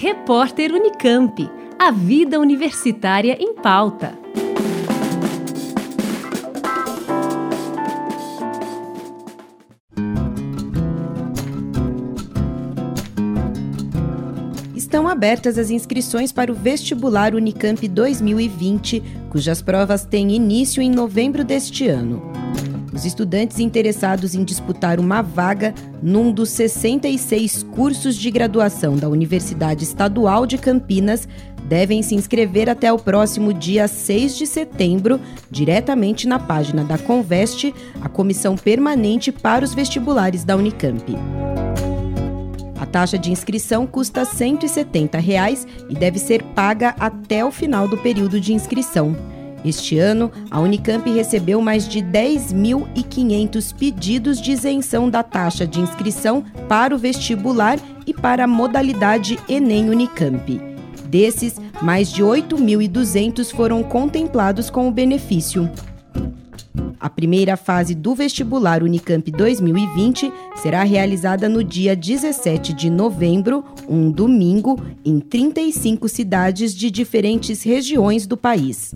Repórter Unicamp. A vida universitária em pauta. Estão abertas as inscrições para o vestibular Unicamp 2020, cujas provas têm início em novembro deste ano. Os estudantes interessados em disputar uma vaga num dos 66 cursos de graduação da Universidade Estadual de Campinas devem se inscrever até o próximo dia 6 de setembro, diretamente na página da Conveste, a comissão permanente para os vestibulares da Unicamp. A taxa de inscrição custa 170 reais e deve ser paga até o final do período de inscrição. Este ano, a Unicamp recebeu mais de 10.500 pedidos de isenção da taxa de inscrição para o vestibular e para a modalidade Enem Unicamp. Desses, mais de 8.200 foram contemplados com o benefício. A primeira fase do vestibular Unicamp 2020 será realizada no dia 17 de novembro, um domingo, em 35 cidades de diferentes regiões do país.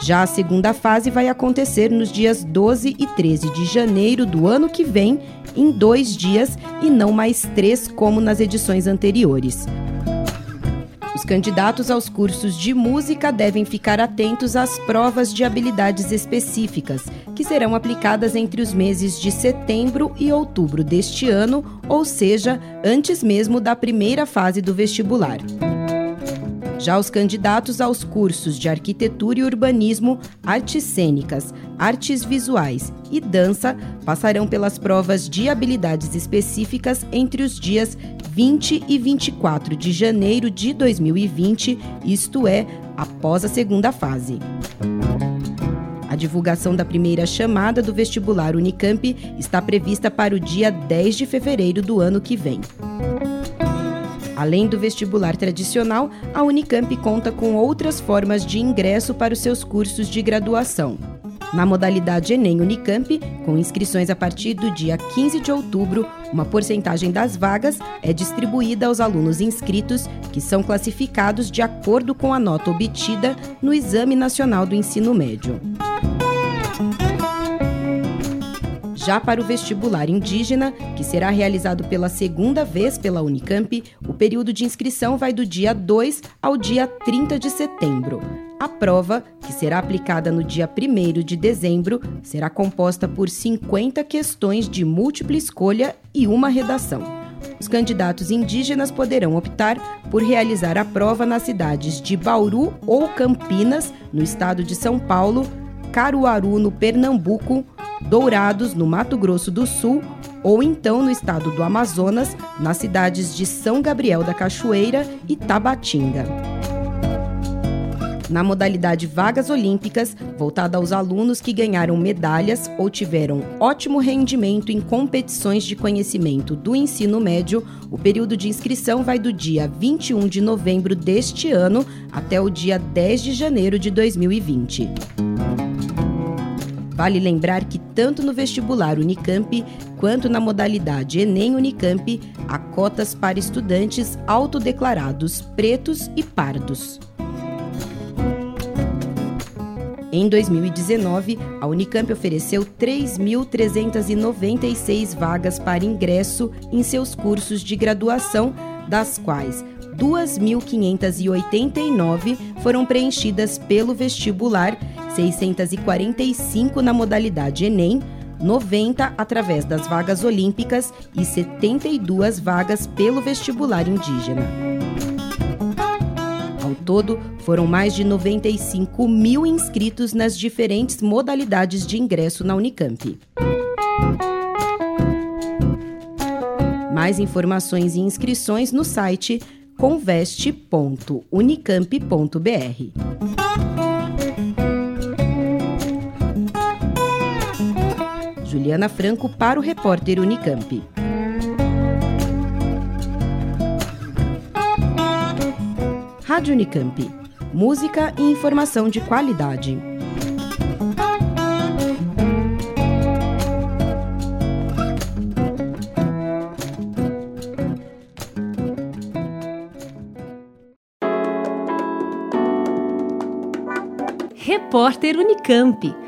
Já a segunda fase vai acontecer nos dias 12 e 13 de janeiro do ano que vem, em dois dias e não mais três, como nas edições anteriores. Os candidatos aos cursos de música devem ficar atentos às provas de habilidades específicas, que serão aplicadas entre os meses de setembro e outubro deste ano, ou seja, antes mesmo da primeira fase do vestibular. Já os candidatos aos cursos de arquitetura e urbanismo, artes cênicas, artes visuais e dança passarão pelas provas de habilidades específicas entre os dias 20 e 24 de janeiro de 2020, isto é, após a segunda fase. A divulgação da primeira chamada do vestibular Unicamp está prevista para o dia 10 de fevereiro do ano que vem. Além do vestibular tradicional, a Unicamp conta com outras formas de ingresso para os seus cursos de graduação. Na modalidade Enem Unicamp, com inscrições a partir do dia 15 de outubro, uma porcentagem das vagas é distribuída aos alunos inscritos, que são classificados de acordo com a nota obtida no Exame Nacional do Ensino Médio. Já para o vestibular indígena, que será realizado pela segunda vez pela Unicamp, o período de inscrição vai do dia 2 ao dia 30 de setembro. A prova, que será aplicada no dia 1 de dezembro, será composta por 50 questões de múltipla escolha e uma redação. Os candidatos indígenas poderão optar por realizar a prova nas cidades de Bauru ou Campinas, no estado de São Paulo, Caruaru, no Pernambuco, Dourados, no Mato Grosso do Sul, ou então no estado do Amazonas, nas cidades de São Gabriel da Cachoeira e Tabatinga. Na modalidade Vagas Olímpicas, voltada aos alunos que ganharam medalhas ou tiveram ótimo rendimento em competições de conhecimento do ensino médio, o período de inscrição vai do dia 21 de novembro deste ano até o dia 10 de janeiro de 2020. Vale lembrar que tanto no vestibular Unicamp quanto na modalidade Enem Unicamp há cotas para estudantes autodeclarados pretos e pardos. Em 2019, a Unicamp ofereceu 3.396 vagas para ingresso em seus cursos de graduação, das quais 2.589 foram preenchidas pelo vestibular 645 na modalidade Enem, 90 através das vagas olímpicas e 72 vagas pelo vestibular indígena. Ao todo, foram mais de 95 mil inscritos nas diferentes modalidades de ingresso na Unicamp. Mais informações e inscrições no site conveste.unicamp.br. Juliana Franco para o repórter Unicamp. Rádio Unicamp. Música e informação de qualidade. Repórter Unicamp.